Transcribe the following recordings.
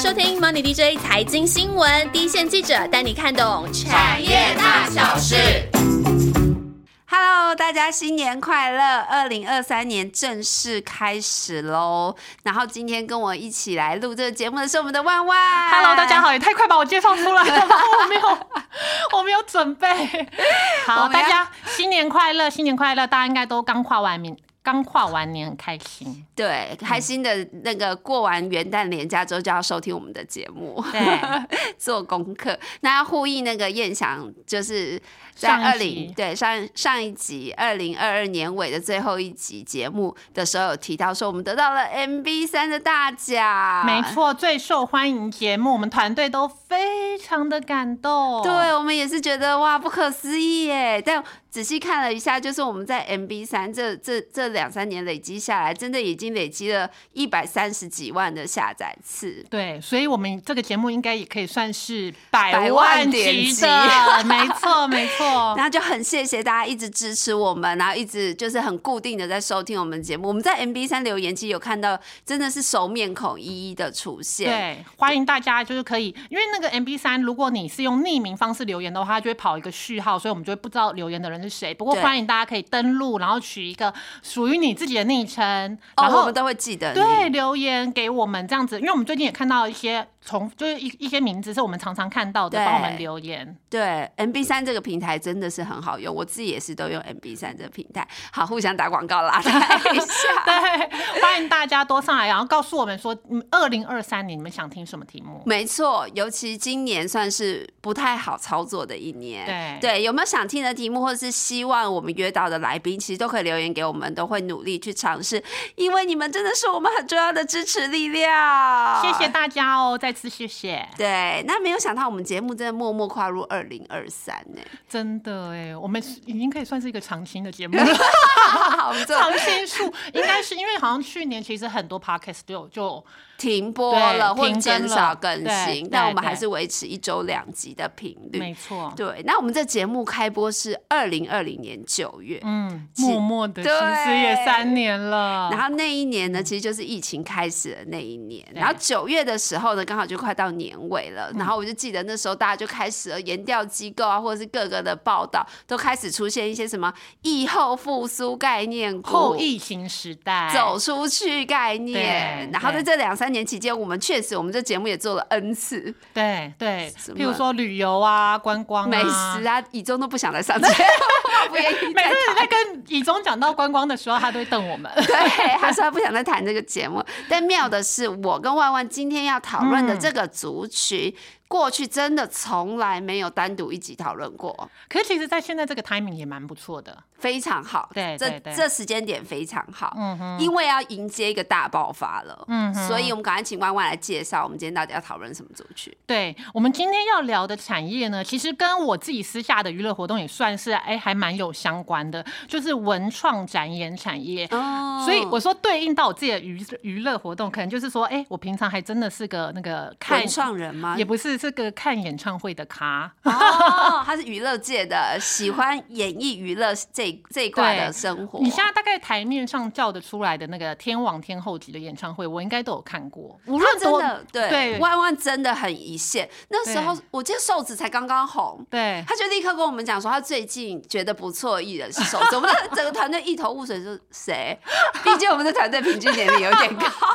收听 Money DJ 财经新闻，第一线记者带你看懂产业大小事。Hello，大家新年快乐！二零二三年正式开始喽。然后今天跟我一起来录这个节目的是我们的万万。Hello，大家好，也太快把我介绍出来了吧，我没有，我没有准备。好，大家新年快乐，新年快乐！大家应该都刚跨完年，刚跨完年，很开心。对，开心的那个过完元旦年假之后就要收听我们的节目，对，做功课。那要呼应那个燕翔，就是在上二零对上上一集二零二二年尾的最后一集节目的时候有提到说，我们得到了 MB 三的大奖，没。错，最受欢迎节目，我们团队都非常的感动。对，我们也是觉得哇，不可思议耶！但仔细看了一下，就是我们在 MB 三这这这两三年累积下来，真的已经累积了一百三十几万的下载次。对，所以我们这个节目应该也可以算是百百万级的，没错，没错。然后就很谢谢大家一直支持我们，然后一直就是很固定的在收听我们节目。我们在 MB 三留言，其实有看到真的是熟面孔一一的出现。对，欢迎大家就是可以，因为那个 MB 三，如果你是用匿名方式留言的话，它就会跑一个序号，所以我们就会不知道留言的人是谁。不过欢迎大家可以登录，然后取一个属于你自己的昵称，哦，然后我们都会记得。对留言给我们这样子，因为我们最近也看到一些重，就是一一些名字是我们常常看到的，对帮我们留言。对，MB 三这个平台真的是很好用，我自己也是都用 MB 三这个平台。好，互相打广告啦，一下。对，欢迎大家多上来，然后告诉我们说，嗯，二零二三年你们想听什么题目？没错，尤其今年算是不太好操作的一年。对对有没有想听的题目，或者是希望我们约到的来宾，其实都可以留言给我们，都会努力去尝试，因为你们真的是我们很重要的支持力量。谢谢大家哦，再次谢谢。对，那没有想到我们节目真的默默跨入二零二三呢。真的哎，我们已经可以算是一个长青的节目了。我们这长青树应该是因为好像去年其实很多 podcast 都有就停播了，或减少更新，但我们还是维持一周两集的频率。没错，对，那我们这节目开播是二零二零年九月，嗯，默默的其实也三年了。然后那一年呢，其实就是疫情开始的那一年。然后九月的时候呢，刚好就快到年尾了。然后我就记得那时候大家就开始了研调机构啊，或者是各个的报道，都开始出现一些什么疫后复苏概念股、后疫情时代走出去概念。然后在这两三年期间，我们确实我们这节目也做了 N 次。对对，譬如说旅游啊、观光啊、美食啊，以中都不想来上节目，不愿意 每次在跟以中讲到观光的时候，他都会瞪我们。对，他说他不想再谈这个节目。但妙的是，我跟万万今天要讨论的这个族群，过去真的从来没有单独一集讨论过，可是其实，在现在这个 timing 也蛮不错的。非常好。这对对对这时间点非常好，嗯哼因为要迎接一个大爆发了，嗯所以我们赶快请万万来介绍我们今天到底要讨论什么主题。对我们今天要聊的产业呢，其实跟我自己私下的娱乐活动也算是哎，还蛮有相关的，就是文创展演产业。哦所以我说对应到我自己的娱娱乐活动，可能就是说，哎、我平常还真的是个那个看文创人吗？也不是是个看演唱会的咖。哦，他是娱乐界的，喜欢演艺娱乐这这一块的生活。你现在大概台面上叫得出来的那个天王天后级的演唱会，我应该都有看过。无他论多真的对对万万真的很一线。那时候我记得瘦子才刚刚红，对他就立刻跟我们讲说，他最近觉得不错的艺人是瘦子。我们的整个团队一头雾水，说谁？毕竟我们的团队平均年龄有点高，不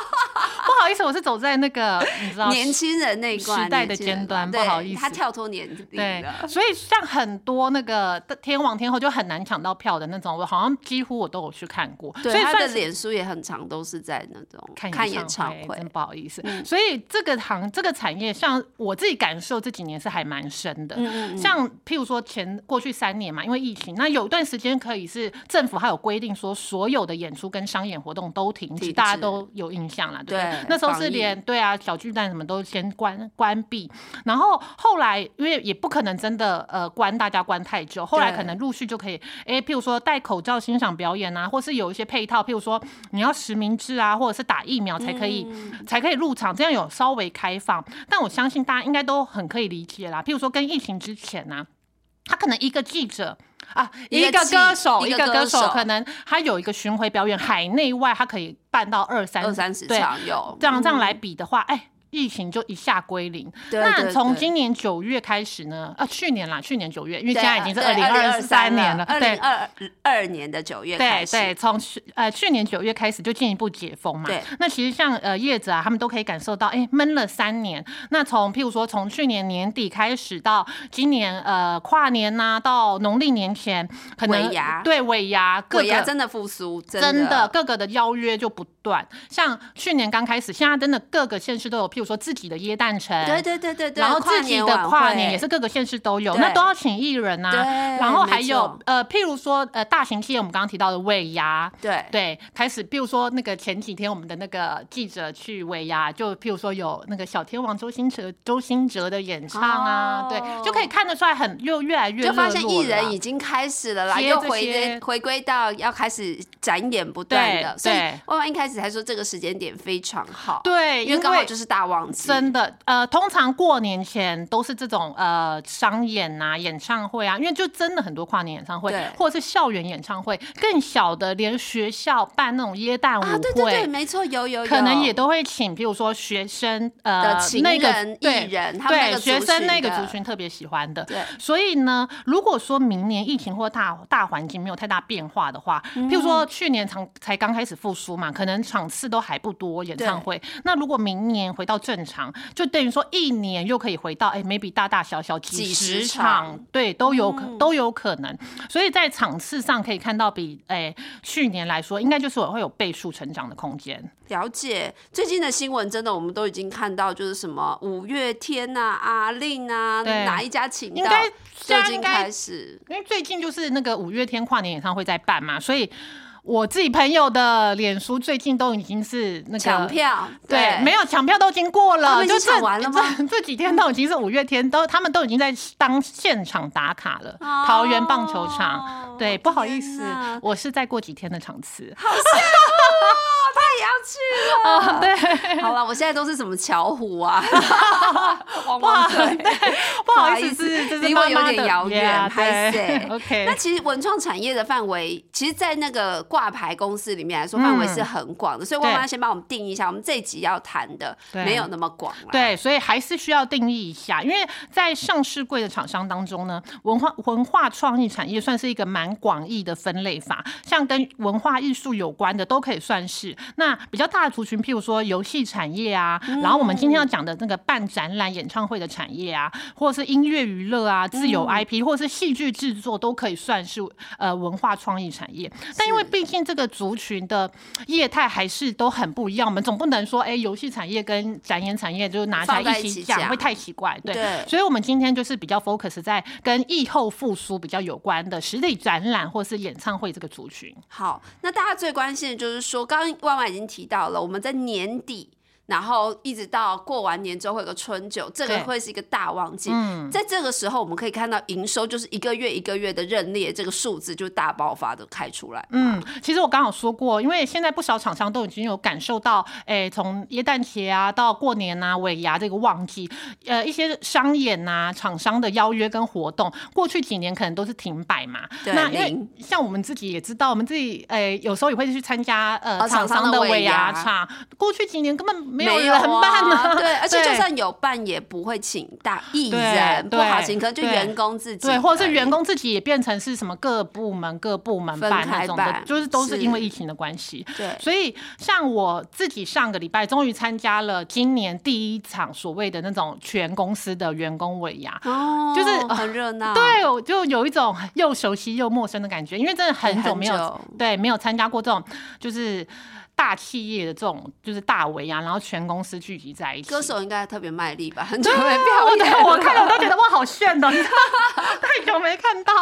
好意思，我是走在那个 你知道年轻人那一关时代的尖端不好意思他跳脱年龄对，。所以像很多那个天王天后就很难抢到票的那种，我好像几乎我都有去看过。对，所以他的脸书也很长，都是在那种看演唱会，会真。不好意思。嗯所以这个行这个产业，像我自己感受这几年是还蛮深的。嗯嗯像譬如说前过去三年嘛，因为疫情，那有一段时间可以是政府还有规定说，所有的演出跟商演活动都停止，大家都有印象啦，对不对？对那时候是连对啊小巨蛋什么都先关关闭，然后后来因为也不可能真的呃关大家关太久，后来可能陆续就可以，哎，譬如说戴口罩欣赏表演啊，或是有一些配套，譬如说你要实名制啊，或者是打疫苗才可以、嗯才可以入场，这样有稍微开放。但我相信大家应该都很可以理解啦，譬如说跟疫情之前呢、他可能一个记者。啊，一个歌手，一一个歌手可能他有一个巡回表演，海内外他可以办到二三二三十对场有这样这样嗯。来比的话，哎、疫情就一下归零。对那从今年九月开始呢，啊，去年啦，去年九月，因为现在已经是对二零二三年了，二对零二二年的九月开始，对对，从去呃去年九月开始就进一步解封嘛。对那其实像呃叶子啊，他们都可以感受到，哎，闷了三年。那从譬如说从去年年底开始到今年呃跨年呐、到农历年前，可能对尾牙各个尾牙真的复苏，真真的各个的邀约就不断。像去年刚开始，现在真的各个县市都有，譬如说自己的耶诞城，对对对对对，然后自己的跨年也是是各个县市都有，那都要请艺人啊。然后还有呃，譬如说呃，大型企业我们刚刚提到的尾牙，对对，开始，譬如说那个前几天我们的那个记者去尾牙，就譬如说有那个小天王周星驰周星哲的演唱啊，哦对，就可以看得出来很又越来越就发现艺人已经开始了啦，又回回归到要开始展演不断的，所以对对万万一开始还说这个时间点非常好，，对，因为刚好就是大旺季，真的，呃，通常过年前都是这种呃商演啊、演唱会啊，因为就真的很多跨年演唱会，或者是校园演唱会，更小的连学校办那种耶诞舞会，啊，对对对，没错，有有有，可能也都会请，比如说学生呃的情那个人艺人他们对学生那个族群特别喜欢的。对所以呢，如果说明年疫情或大大环境没有太大变化的话，嗯譬如说去年才才刚开始复苏嘛，可能场次都还不多演唱会。那如果明年回到正常，就等于说一年又可以回到哎，maybe 大大小小几几十十场场，对，都有可、嗯都有可能。所以在场次上可以看到比哎去年来说，应该就是会有倍数成长的空间。了解最近的新闻，真的我们都已经看到，就是什么五月天呐、阿令啊，哪一家请到，应该就现在应该开始。因为最近就是那个五月天跨年演唱会在办嘛，所以我自己朋友的脸书最近都已经是那个抢。票，对，没有抢票都已经过了，就这抢完了吗这这几天都已经是五月天，都他们都已经在当现场打卡了。哦桃园棒球场，对，不好意思，我是再过几天的场次。好也要去了。对，好了，我现在都是什么巧虎啊，汪 不好汪队，不好意思，离我有妈妈的点遥远拍对谁 OK，那其实文创产业的范围，其实，在那个挂牌公司里面来说，范围是很广的。所以，汪对汪先帮我们定义一下，我们这一集要谈的对没有那么广啦。对，所以还是需要定义一下，因为在上市柜的厂商当中呢，文化文化创意产业算是一个蛮广义的分类法，像跟文化艺术有关的都可以算是。那比较大的族群，譬如说游戏产业啊，然后我们今天要讲的那个办展览、演唱会的产业啊，或者是音乐娱乐啊、自由 IP，、或者是戏剧制作，都可以算是呃文化创意产业。但因为毕竟这个族群的业态还是都很不一样，我们总不能说，哎、游戏产业跟展演产业就拿起来放在一起讲，会太奇怪。对，对所以我们今天就是比较 focus 在跟疫后复苏比较有关的实体展览或是演唱会这个族群。好，那大家最关心的就是说，刚刚万万已已经提到了，我们在年底。然后一直到过完年之后会有个春酒，这个对会是一个大旺季。嗯在这个时候，我们可以看到营收就是一个月一个月的认列，这个数字就大爆发的开出来。嗯，其实我刚好说过，因为现在不少厂商都已经有感受到，哎，从耶诞节啊到过年啊尾牙这个旺季，呃，一些商演啊、厂商的邀约跟活动，过去几年可能都是停摆嘛。对那因为像我们自己也知道，我们自己哎有时候也会去参加呃哦厂厂商的尾牙牙场，过去几年根本没有没人办啊，对，而且就算有办，也不会请大艺对人，不好请，可能就对员工自己对，或者是员工自己也变成是什么各部门各部门分办那种的，就是都是因为疫情的关系。对所以像我自己上个礼拜终于参加了今年第一场所谓的那种全公司的员工尾牙。哦，就是很热闹，对，我就有一种又熟悉又陌生的感觉，因为真的很久很没有久对没有参加过这种就是大企业的这种就是大围啊，然后全公司聚集在一起。歌手应该特别卖力吧，很久没对表我演，我看了我都觉得哇，好炫的！你知道 太久没看到。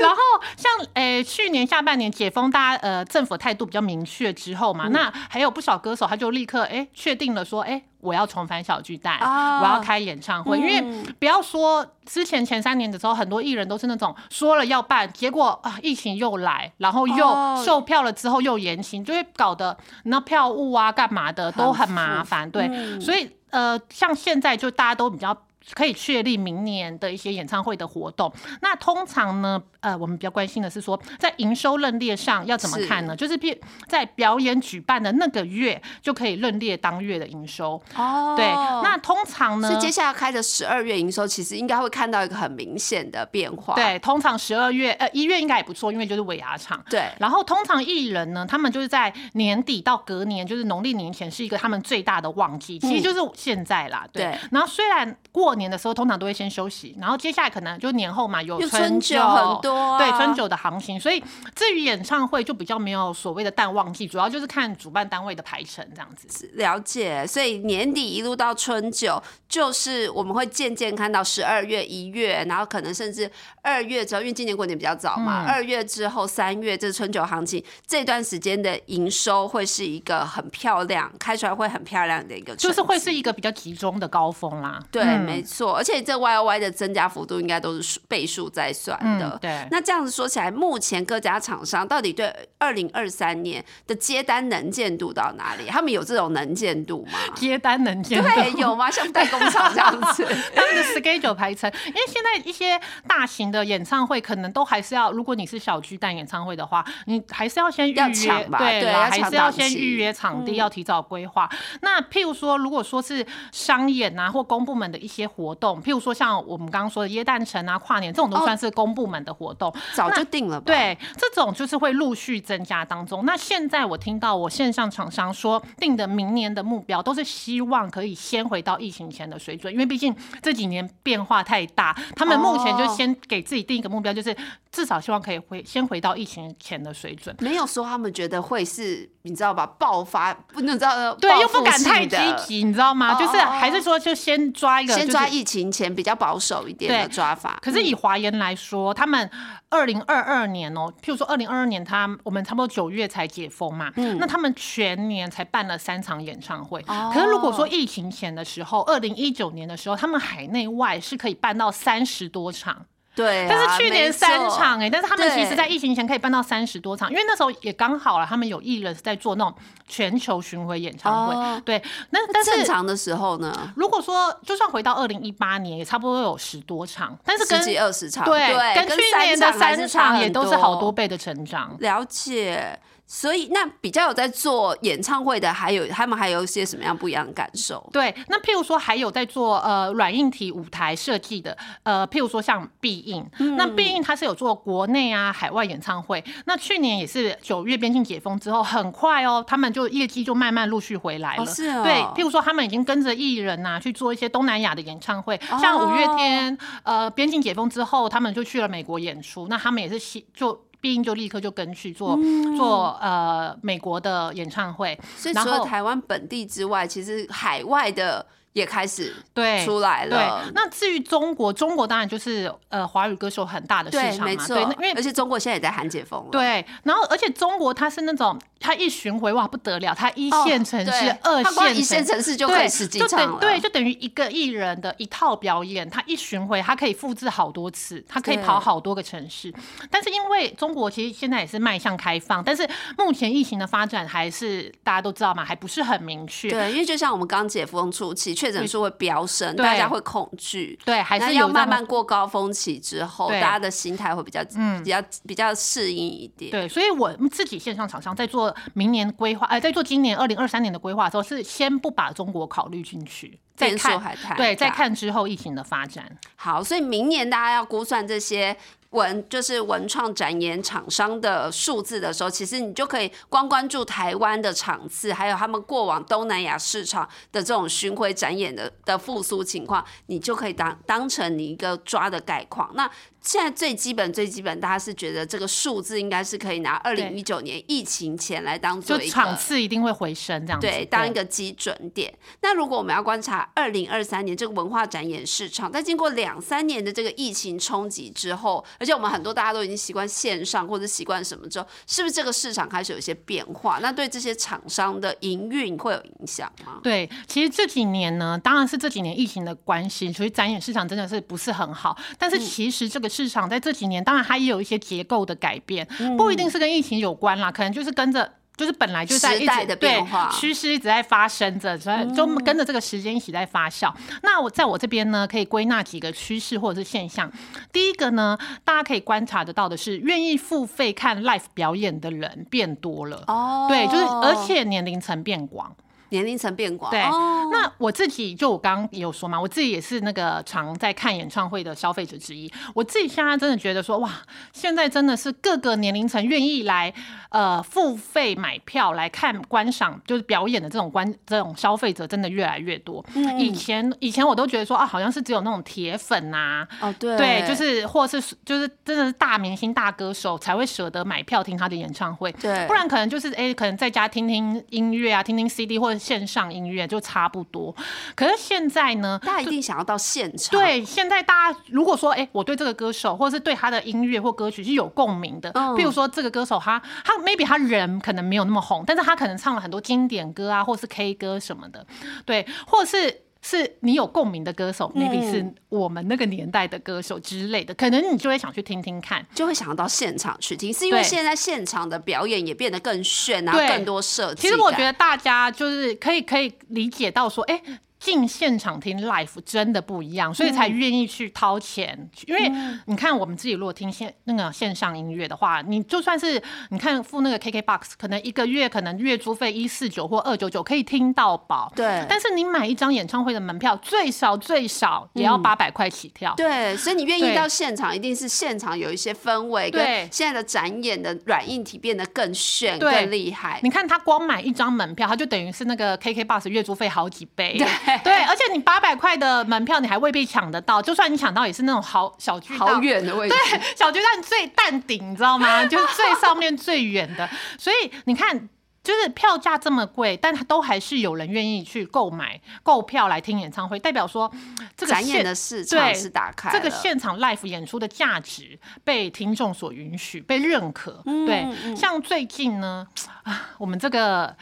然后像诶、去年下半年解封，大家呃政府态度比较明确之后嗯嘛，那还有不少歌手他就立刻诶确、定了说，诶、我要重返小巨蛋，啊我要开演唱会。因为嗯不要说之前前三年的时候，很多艺人都是那种说了要办，结果啊疫情又来，然后哦又售票了之后又延期，就会搞得那票务啊干嘛的都很麻烦。对，嗯所以呃，像现在就大家都比较可以确立明年的一些演唱会的活动。那通常呢，呃，我们比较关心的是说，在营收认列上要怎么看呢？就是譬在表演举办的那个月就可以认列当月的营收。哦对，那通常呢所以，接下来开的十二月营收，其实应该会看到一个很明显的变化。对，通常十二月呃一月应该也不错，因为就是尾牙场。对然后通常艺人呢，他们就是在年底到隔年，就是农历年前是一个他们最大的旺季，其实就是现在啦。对。对然后虽然过年的时候通常都会先休息，然后接下来可能就年后嘛有有春春酒很多啊。对春酒的行情，所以至于演唱会就比较没有所谓的淡旺季，主要就是看主办单位的排程这样子。了解，所以年底一路到春酒，就是我们会渐渐看到十二月、一月，然后可能甚至二月之后，因为今年过年比较早嘛，嗯。二、月之后、三月这春酒行情这段时间的营收会是一个很漂亮，开出来会很漂亮的一个，就是会是一个比较集中的高峰啦，对，嗯。没错，而且这 Y O Y 的增加幅度应该都是数倍数在算的。嗯对那这样子说起来，目前各家厂商到底对二零二三年的接单能见度到哪里？他们有这种能见度吗？接单能见度对，度有吗？像代工厂这样子？他们的 schedule 排程，因为现在一些大型的演唱会可能都还是要，如果你是小巨蛋演唱会的话，你还是要先预要约，抢吧对还是要先预约场地，要提早规划。那譬如说，如果说是商演啊或公部门的一些活动，譬如说像我们刚刚说的耶诞城啊、跨年这种都哦算是公部门的活动，早就定了吧？，对，这种就是会陆续增加当中。那现在我听到我线上厂商说定的明年的目标，都是希望可以先回到疫情前的水准，因为毕竟这几年变化太大，他们目前就哦先给自己定一个目标，就是至少希望可以回先回到疫情前的水准。没有说他们觉得会是，你知道吧？爆发，不能知道对，又不敢太积极，你知道吗？就是还是说，就先抓一个，就是先抓疫情前比较保守一点的抓法。可是以华研来说，他们二零二二年哦，譬如说二零二二年他，我们差不多九月才解封嘛，那他们全年才办了三场演唱会。哦可是如果说疫情前的时候，二零一九年的时候，他们海内外是可以办到三十多场。对啊、但是去年三场哎、但是他们其实，在疫情前可以办到三十多场，因为那时候也刚好了，他们有艺人是在做那种全球巡回演唱会。哦对，那但是正常的时候呢，如果说就算回到二零一八年，也差不多有十多场，但是跟十几二十场，对，跟跟去年的三场也都是好多倍的成长。了解。所以，那比较有在做演唱会的，还有他们还有一些什么样不一样的感受？对，那譬如说还有在做呃软硬体舞台设计的，呃，譬如说像必应，嗯那必应它是有做国内啊海外演唱会，那去年也是九月边境解封之后，很快哦，他们就业绩就慢慢陆续回来了。哦是哦对，譬如说他们已经跟着艺人呐、去做一些东南亚的演唱会，哦像五月天，呃，边境解封之后，他们就去了美国演出，那他们也是希就。必应就立刻就跟去做、做呃美国的演唱会，所以除了然后台湾本地之外，其实海外的也开始对出来对了。，那至于中国，中国当然就是呃华语歌手很大的市，场嘛，没错对，那因为而且中国现在也在喊解封了。对，然后而且中国它是那种它一巡回哇不得了，它一哦，线城市、对二线一线城市就可以对十几场了。对，就等于一个艺人的一套表演，他一巡回，他可以复制好多次，他可以跑好多个城市。但是因为中国其实现在也是迈向开放，但是目前疫情的发展还是大家都知道嘛，还不是很明确。对，因为就像我们刚解封初期，确诊数会飙升，大家会恐惧。对，还是要慢慢过高峰期之后，大家的心态会比较、比较比较适应一点。对，所以我们自己线上厂商在做明年规划，呃，在做今年二零二三年的规划的时候，是先不把中国考虑进去，再看对，再看之后疫情的发展。好，所以明年大家要估算这些文就是文创展演厂商的数字的时候，其实你就可以光关注台湾的场次，还有他们过往东南亚市场的这种巡回展演的的复苏情况，你就可以当当成你一个抓的概况。那现在最基本最基本，大家是觉得这个数字应该是可以拿二零一九年疫情前来当做一个场次一定会回升，这样子。对，当一个基准点。那如果我们要观察二零二三年这个文化展演市场，在经过两三年的这个疫情冲击之后，而且我们很多大家都已经习惯线上或者习惯什么之后，是不是这个市场开始有一些变化？那对这些厂商的营运会有影响吗？对，其实这几年呢，当然是这几年疫情的关系，所以展演市场真的是不是很好。但是其实这个市场在这几年，当然它也有一些结构的改变，不一定是跟疫情有关啦，可能就是跟着。就是本来就在一直对变化趋势一直在发生着，所以就跟着这个时间一起在发酵。那我在我这边呢，可以归纳几个趋势或者是现象。第一个呢，大家可以观察得到的是，愿意付费看 live 表演的人变多了。哦对，就是而且年龄层变广。年龄层变广，对，哦。那我自己就我刚刚也有说嘛，我自己也是那个常在看演唱会的消费者之一。我自己现在真的觉得说，哇，现在真的是各个年龄层愿意来呃付费买票来看观赏就是表演的这种观这种消费者真的越来越多。嗯。以前以前我都觉得说啊，好像是只有那种铁粉呐、哦对。对，就是或是就是真的是大明星大歌手才会舍得买票听他的演唱会，对。不然可能就是哎、可能在家听听音乐啊，听听 CD 或者线上音乐就差不多。可是现在呢？大家一定想要到现场，对，现在大家如果说，哎、我对这个歌手，或者是对他的音乐或歌曲是有共鸣的，嗯譬如说这个歌手他他 maybe 他人可能没有那么红，但是他可能唱了很多经典歌啊，或是 K 歌什么的，对，或是。是你有共鸣的歌手，maybe 嗯是我们那个年代的歌手之类的，可能你就会想去听听看。就会想要到现场去听，是因为现在现场的表演也变得更炫，然后更多设计。其实我觉得大家就是可以可以理解到说，哎、进现场听 live 真的不一样，所以才愿意去掏钱。因为你看，我们自己如果听线那个线上音乐的话，你就算是你看付那个 KKBOX，可能一个月可能月租费一四九或二九九可以听到饱。对但是你买一张演唱会的门票，最少最少也要八百块起跳。对，所以你愿意到现场，一定是现场有一些氛围，对跟现在的展演的软硬体变得更炫、更厉害。你看他光买一张门票，他就等于是那个 KKBox 月租费好几倍。对对，而且你八百块的门票，你还未必抢得到。就算你抢到，也是那种好小巨蛋好远的位置，对，小巨蛋最蛋顶，你知道吗？就是最上面最远的。所以你看。就是票价这么贵，但都还是有人愿意去购买购票来听演唱会，代表说这个展演现的市场对是打开这个现场 live 演出的价值被听众所允许、被认可。嗯对，像最近呢，啊，我们这个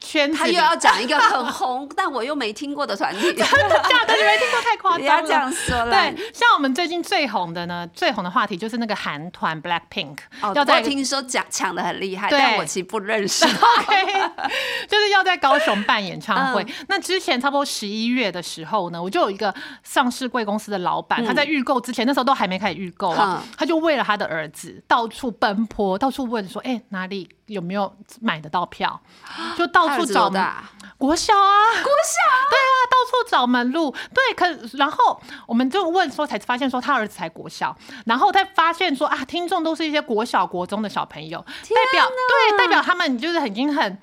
圈子他又要讲一个很红，但我又没听过的团体，假的，你没听过太夸不张了。要这样说了。对，像我们最近最红的呢，最红的话题就是那个韩团 Black Pink，、哦，要在我听说讲抢的很厉害，对但我其实不认识。OK，就是要在高雄办演唱会。嗯那之前差不多十一月的时候呢，我就有一个上市贵公司的老板，他在预购之前，那时候都还没开始预购啊，嗯他就为了他的儿子到处奔波，到处问说，哎、哪里有没有买得到票？就到处找？国小啊，国小，对啊，到处找门路，对，可然后我们就问说，才发现说他儿子才国小，然后再发现说啊，听众都是一些国小、国中的小朋友，代表对，代表他们就是已经很。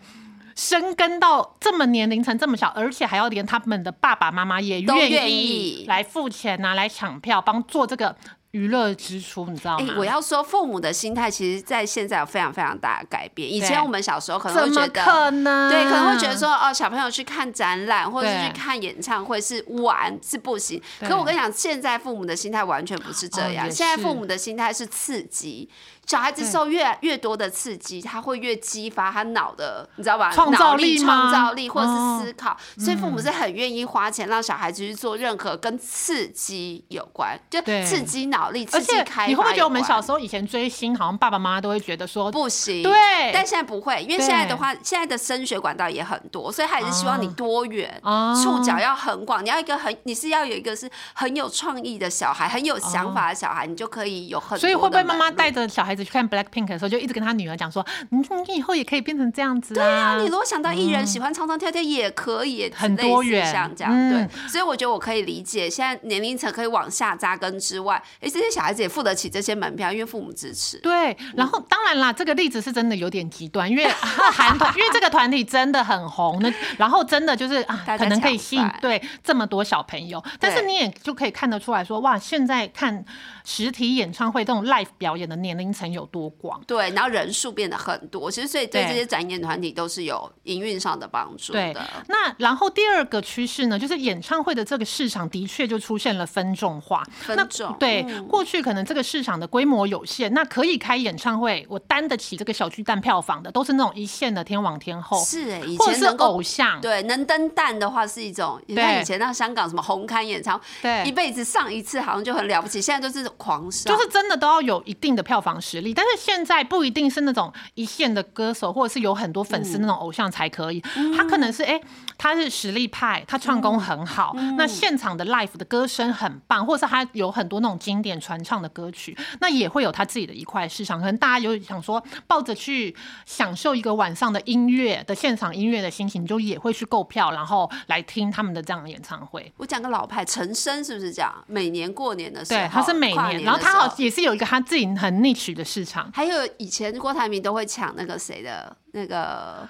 深耕到这么年龄层这么小，而且还要连他们的爸爸妈妈也愿意来付钱呐、来抢票，帮做这个娱乐支出，你知道哎、吗？我要说，父母的心态其实，在现在有非常非常大的改变。以前我们小时候可能会觉得，可能？对，可能会觉得说，哦，小朋友去看展览或者是去看演唱会是玩是不行。可我跟你讲，现在父母的心态完全不是这样，哦现在父母的心态是刺激。小孩子受越越多的刺激，他会越激发他脑的，你知道吧？创造脑力、吗创造力或者哦是思考，所以父母是很愿意花钱让小孩子去做任何跟刺激有关，就刺激脑力、刺激开发。你会不会觉得我们小时候以前追星，好像爸爸妈妈都会觉得说，不行，对。但现在不会，因为现在的话，现在的升学管道也很多，所以他也是希望你多元，哦。触角要很广，你要一个很，你是要有一个是很有创意的小孩，很有想法的小孩，你就可以有很所以会不会妈妈带着小孩子去看 Black Pink 的时候，就一直跟他女儿讲说，你你以后也可以变成这样子啊？你如果想到艺人喜欢唱唱跳跳也可以，很多元像这样、嗯。对，所以我觉得我可以理解，现在年龄层可以往下扎根之外，哎，这些小孩子也付得起这些门票，因为父母支持。对，然后当然啦，这个例子是真的有点极端，因为韩团，因为这个团体真的很红，那然后真的就是啊，可能可以吸引对这么多小朋友，但是你也就可以看得出来说，哇，现在看实体演唱会这种 live 表演的年龄层有多广。对，然后人数变得很多，其实所以对对。这些展演团体都是有营运上的帮助对。的。，那然后第二个趋势呢，就是演唱会的这个市场的确就出现了分众化。那分众。对，过去可能这个市场的规模有限，那可以开演唱会，我担得起这个小巨蛋票房的，都是那种一线的天王天后，是哎，以或者是前能够偶像，对能登蛋的话是一种，你看以前那香港什么红磡演唱会，对。一辈子上一次好像就很了不起，现在就是狂上，就是真的都要有一定的票房实力，但是现在不一定是那种一线的歌手，或者是有很多粉丝那种偶像才可以。他可能是哎、他是实力派，他唱功很好，那现场的 live 的歌声很棒，或者是他有很多那种经典传唱的歌曲，那也会有他自己的一块市场。可能大家有想说抱着去享受一个晚上的音乐的现场音乐的心情，就也会去购票，然后来听他们的这样的演唱会。我讲个老派，陈升是不是这样？每年过年的时候，对，他是每年，然后他好也是有一个他自己很 niche 的市场。还有以前郭台铭都会抢那个谁的那个，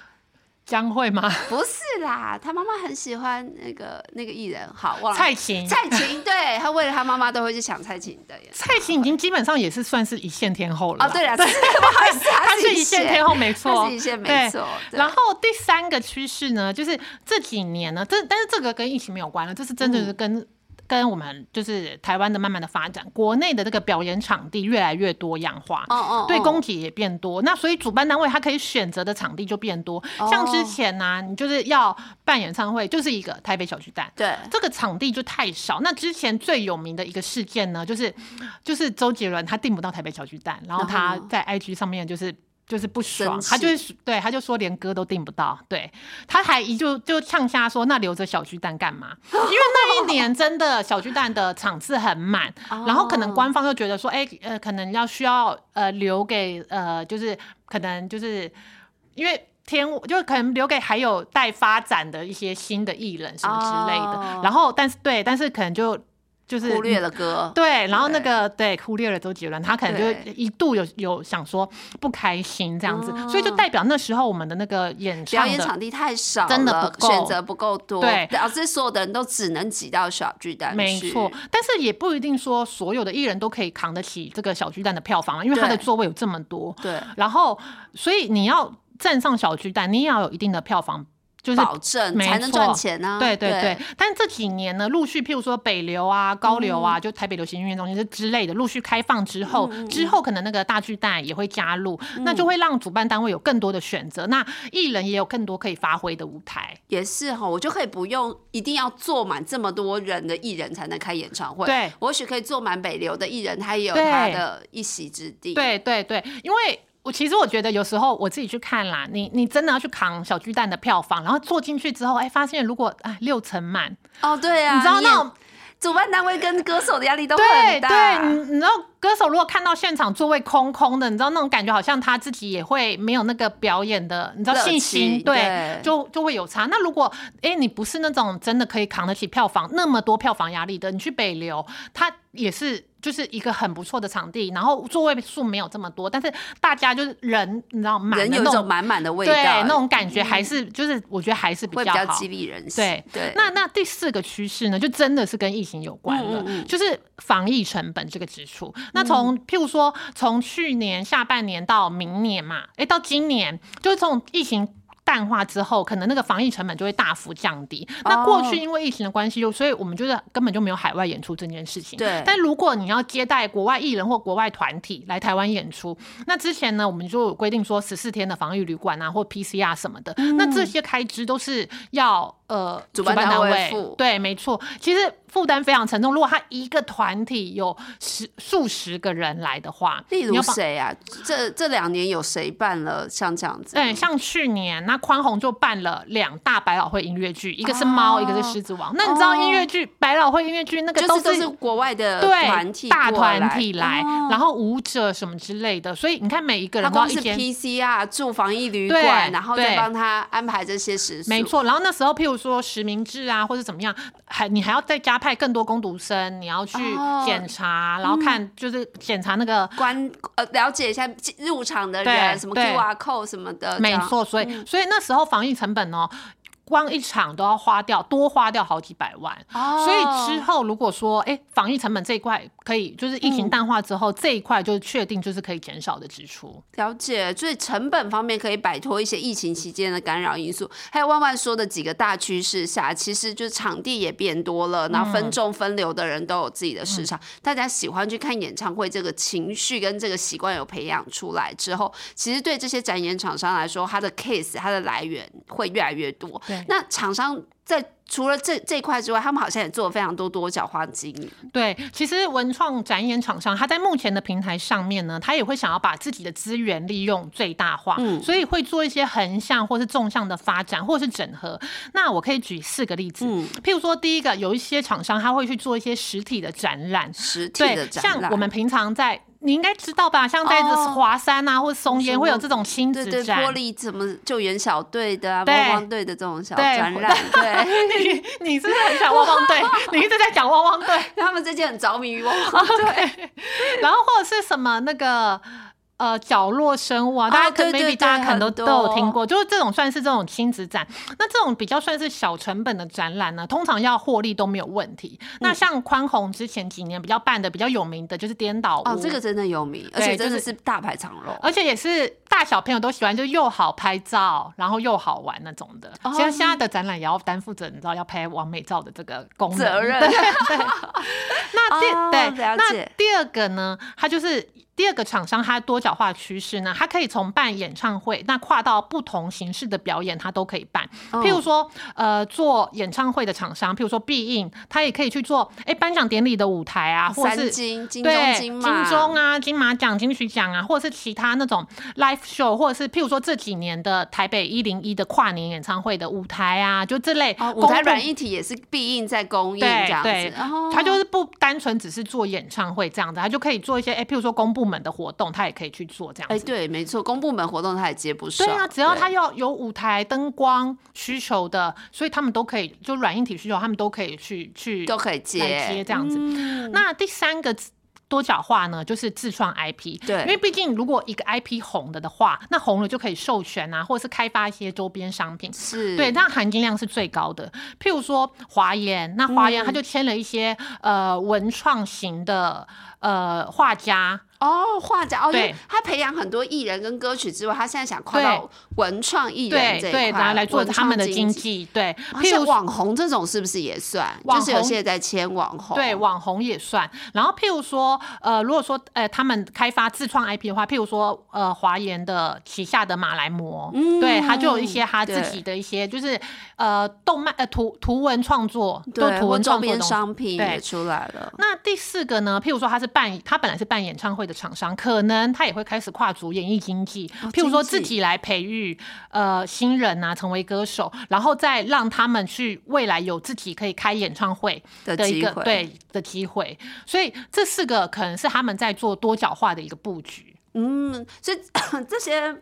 将会吗？不是啦，他妈妈很喜欢那个那个艺人，好忘了蔡琴，蔡琴，对他为了他妈妈都会去抢蔡琴的耶。蔡琴已经基本上也是算是一线天后了啦。哦，对了，对，不好意思，她 是一一线天后，没错，她是一线没错。然后第三个趋势呢，就是这几年呢，这但是这个跟疫情没有关了，这是真的是跟。跟我们就是台湾的慢慢的发展，国内的这个表演场地越来越多样化，哦哦，对，哦供给也变多，那所以主办单位他可以选择的场地就变多。像之前呢、你就是要办演唱会，就是一个台北小巨蛋，对这个场地就太少。那之前最有名的一个事件呢，就是就是周杰伦他订不到台北小巨蛋，然后他在 IG 上面就是。就是不爽，他就是对，他就说连歌都订不到，对，他还一就就呛下说，那留着小巨蛋干嘛？因为那一 年真的小巨蛋的场次很满，然后可能官方就觉得说，哎、呃，可能要需要呃留给呃，就是可能就是因为。天，就可能留给还有待发展的一些新的艺人什么之类的，哦然后但是对，但是可能就就是忽略了歌，对，然后那个对。忽略了周杰伦，他可能就一度有有想说不开心这样子，所以就代表那时候我们的那个演表唱的演场地太少了，真的不够。选择不够多，对。导致所有的人都只能挤到小巨蛋去。没错，但是也不一定说所有的艺人都可以扛得起这个小巨蛋的票房嘛，因为他的座位有这么多，对，然后所以你要站上小巨蛋，你也要有一定的票房。就是保证才能赚钱呢、对对对，但这几年呢，陆续譬如说北流啊、高流嗯啊，就台北流行音乐中心这之类的，陆续开放之后，嗯之后可能那个大巨蛋也会加入，那就会让主办单位有更多的选择，那艺人也有更多可以发挥的舞台。也是哈，我就可以不用一定要坐满这么多人的艺人才能开演唱会。对我或许可以坐满北流的艺人，他也有他的一席之地。，对对对，因为。我其实我觉得有时候我自己去看啦，你你真的要去扛小巨蛋的票房，然后坐进去之后，哎，发现如果哎六成满，哦对啊，你知道那种主办单位跟歌手的压力都对很大。对，你你知道歌手如果看到现场座位空空的，你知道那种感觉，好像他自己也会没有那个表演的，你知道信心，对就就会有差。那如果哎、你不是那种真的可以扛得起票房那么多票房压力的，你去北流，他也是就是一个很不错的场地，然后座位数没有这么多，但是大家就是人，你知道满人有一种。满满的味道，对，那种感觉还是就是，我觉得还是比较激励人心。对对，那那第四个趋势呢，就真的是跟疫情有关了，嗯嗯嗯就是防疫成本这个支出。那从譬如说，从去年下半年到明年嘛，哎、到今年，就是从疫情。淡化之后，可能那个防疫成本就会大幅降低。那过去因为疫情的关系，就所以我们就是根本就没有海外演出这件事情。对但如果你要接待国外艺人或国外团体来台湾演出，那之前呢，我们就有规定说十四天的防疫旅馆啊，或 PCR 什么的，那这些开支都是要呃主办单位付对，没错，其实负担非常沉重。如果他一个团体有十数十个人来的话，例如谁啊？这这两年有谁办了像这样子？对，像去年那宽宏就办了两大百老汇音乐剧，一个是猫，哦一个是狮子王。那你知道音乐剧、百老汇音乐剧那个都就是都是国外的团体大团体来，哦然后舞者什么之类的，所以你看每一个他光是人都要一间。PCR 住防疫旅对馆，然后再帮他安排这些食宿。没，错，然后那时候，譬如说实名制啊，或者怎么样，还你还要再加派更多攻读生，你要去哦检查，然后看就是检查那个关呃了解一下入场的人，什么对 QR code 什么的。没错，所以、所以那时候防疫成本哦。光一场都要花掉多花掉好几百万。哦。所以之后如果说，哎、防疫成本这一块可以，就是疫情淡化之后，这一块就确定就是可以减少的支出。了解，所以成本方面可以摆脱一些疫情期间的干扰因素，还有万万说的几个大趋势下，其实就是场地也变多了，然后分众分流的人都有自己的市场，大家喜欢去看演唱会，这个情绪跟这个习惯有培养出来之后，其实对这些展演厂商来说，它的 case 它的来源会越来越多对。那厂商在除了这这一块之外，他们好像也做了非常多多角化经营。对，其实文创展演厂商，他在目前的平台上面呢，他也会想要把自己的资源利用最大化，嗯所以会做一些横向或是纵向的发展，或是整合。那我可以举四个例子，嗯譬如说，第一个有一些厂商他会去做一些实体的展览，实体的对，展览，像我们平常在。你应该知道吧？像在着华山啊，或者松烟会有这种亲子对对，玻璃什么救援小队的啊，汪汪队的这种小对展览，对，你你是不是很想汪汪队？你一直在讲汪汪队。他们最近很着迷于汪汪队，然后或者是什么那个呃角落生物啊，大家 maybe 大家可能都都有听过，就是这种算是这种亲子展。那这种比较算是小成本的展览呢，通常要获利都没有问题。嗯那像宽宏之前几年比较办的比较有名的就是颠倒屋，哦，这个真的有名，而且真的是是大排长龙。而且也是大小朋友都喜欢，就又好拍照，然后又好玩那种的。哦现在现在的展览也要担负着你知道要拍完美照的这个功能责任。那第、哦对，那第二个呢，它就是。第二个厂商，它多角化趋势呢，它可以从办演唱会，那跨到不同形式的表演，它都可以办。哦。譬如说，呃，做演唱会的厂商，譬如说必应，它也可以去做哎颁奖典礼的舞台啊，或三是金、金对钟、金马、金钟啊、金马奖、金曲奖啊，或者是其他那种 live show，或者是譬如说这几年的台北一零一的跨年演唱会的舞台啊，就这类哦，舞台软硬体也是必应在供应这样对对子，然后他就是不单纯只是做演唱会这样子，他就可以做一些哎，譬如说公部门的活动，他也可以去做这样哎，子。对，没错，公部门活动他也接不上。对啊，只要他要有舞台灯光需求的，所以他们都可以，就软硬体需求，他们都可以去去都可以接接这样子。嗯那第三个多角化呢，就是自创 IP。对因为毕竟如果一个 IP 红了的话，那红了就可以授权啊，或者是开发一些周边商品。是，对，那含金量是最高的。譬如说华研，那华研嗯他就签了一些、呃文创型的呃画家，哦，画家哦，对他培养很多艺人跟歌曲之外，他现在想跨到文创艺人这一块拿来做他们的经济。对，譬如网红这种是不是也算？就是有红些在签网红，对，网红也算。然后譬如说，呃，如果说呃他们开发自创 IP 的话，譬如说呃华研的旗下的马来模，对，他就有一些他自己的一些就是呃动漫呃图图文创作，都对，图文创作的商品对也出来了。那第四个呢？譬如说他是办，他本来是办演唱会的厂商，可能他也会开始跨足演艺经济，哦譬如说自己来培育呃新人啊，成为歌手，然后再让他们去未来有自己可以开演唱会的的一个对的机会。所以这四个可能是他们在做多角化的一个布局。嗯，所以 这些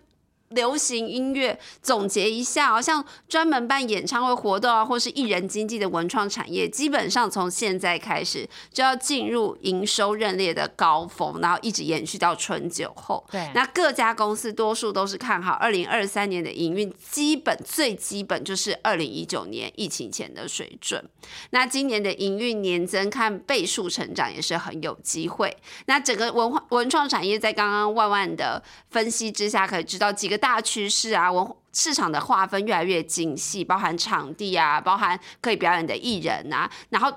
流行音乐总结一下哦，像专门办演唱会活动啊，或是艺人经济的文创产业，基本上从现在开始就要进入营收认列的高峰，然后一直延续到春酒后。对那各家公司多数都是看好二零二三年的营运，基本最基本就是二零一九年疫情前的水准。那今年的营运年增看倍数成长也是很有机会。那整个文化文创产业在刚刚万万的分析之下，可以知道几个大趋势啊，文市场的划分越来越精细，包含场地啊，包含可以表演的艺人啊，然后。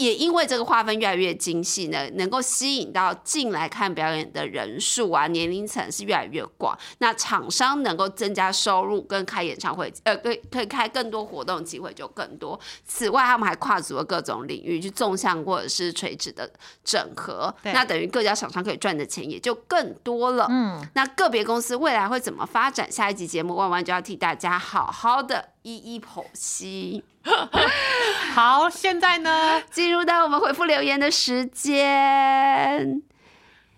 也因为这个划分越来越精细呢，能够吸引到进来看表演的人数啊，年龄层是越来越广。那厂商能够增加收入跟开演唱会，呃，可以可以开更多活动机会就更多。此外，他们还跨足了各种领域，去纵向或者是垂直的整合。那等于各家厂商可以赚的钱也就更多了。嗯，那个别公司未来会怎么发展？下一集节目万万就要替大家好好的一一剖析。好，现在呢，进入到我们回复留言的时间。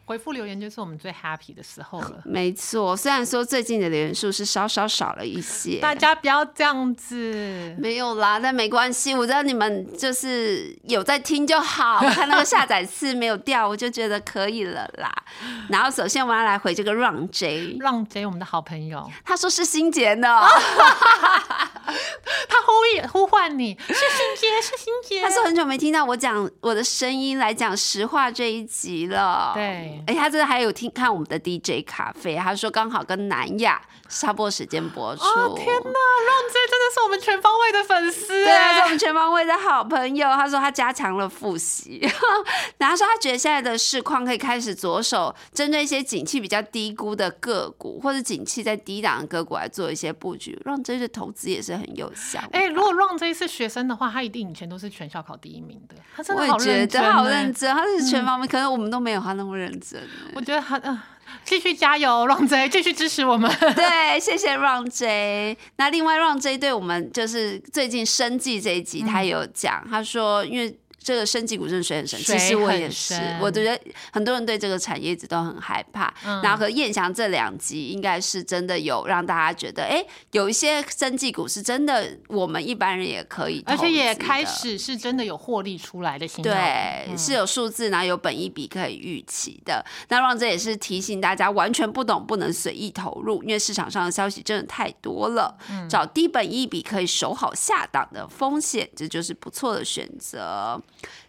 回复留言就是我们最 happy 的时候了。没错，虽然说最近的留言数是稍稍少了一些，大家不要这样子。没有啦，但没关系，我知道你们就是有在听就好，看那个下载次没有掉，我就觉得可以了啦。然后首先我们要来回这个 Run J，让 J 我们的好朋友，他说是新杰呢，他呼呼唤你，是欣姐，是欣姐。他说很久没听到我讲我的声音来讲实话这一集了。对，哎，他这还有听看我们的 DJ 咖啡，他说刚好跟南亚差不多时间播出。哦天哪，让 J 真的是我们全方位的粉丝，对啊，是我们全方位的好朋友。他说他加强了复习，然后说他觉得现在的市况可以开始着手针对一些景气比较低估的个股，或者景气在低档的个股来做一些布局，让这些投资也是很有效。哎，如果浪 J 是学生的话，他一定以前都是全校考第一名的。他真的好认真，好认真，他是全方面，可能我们都没有他那么认真。我觉得他嗯。继续加油，Run J，继续支持我们。对，谢谢 Run J。那另外 Run J 对我们就是最近生计这一集，他有讲，他说因为。这个升级股真的水很深，其实我也是，我觉得很多人对这个产业一直都很害怕。然后和燕翔这两集应该是真的有让大家觉得，哎，有一些升级股是真的，我们一般人也可以，而且也开始是真的有获利出来的，对，是有数字，然后有本一笔可以预期的。那让这也是提醒大家，完全不懂不能随意投入，因为市场上的消息真的太多了，找低本一笔可以守好下档的风险，这就是不错的选择。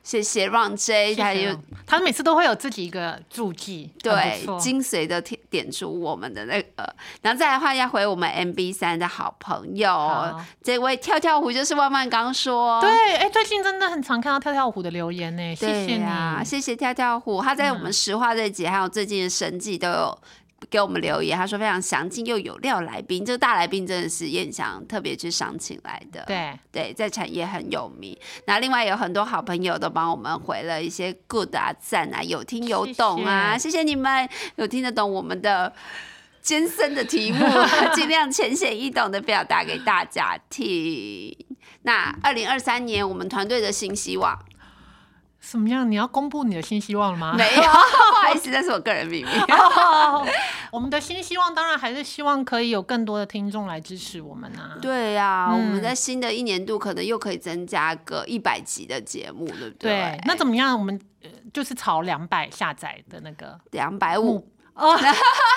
谢谢 Run J，还有他每次都会有自己一个注记，对，精髓的点点出我们的那个，然后再来的话要回我们 MB 三的好朋友，这位跳跳虎就是万万刚说，对，哎，最近真的很常看到跳跳虎的留言呢，谢谢你，谢谢跳跳虎，他在我们实话这集还有最近的神迹都有。给我们留言，他说非常详尽又有料来宾，这个大来宾真的是燕翔特别去赏请来的。对对，在产业很有名。那另外有很多好朋友都帮我们回了一些 good 啊赞啊，有听有懂啊，谢谢你们有听得懂我们的艰深的题目，尽量浅显易懂的表达给大家听。那二零二三年我们团队的新希望。什么样？你要公布你的新希望了吗？没有，不好意思，这是我个人秘密。我们的新希望当然还是希望可以有更多的听众来支持我们啊。对呀，我们在新的一年度可能又可以增加个一百集的节目，对不对？对，那怎么样？我们就是朝两百下载的那个两百五。哦，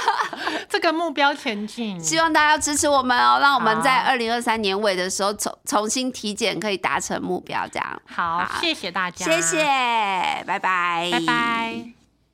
这个目标前进，希望大家支持我们哦，让我们在二零二三年尾的时候重重新体检，可以达成目标，这样。好，谢谢大家，谢谢，拜拜，拜拜。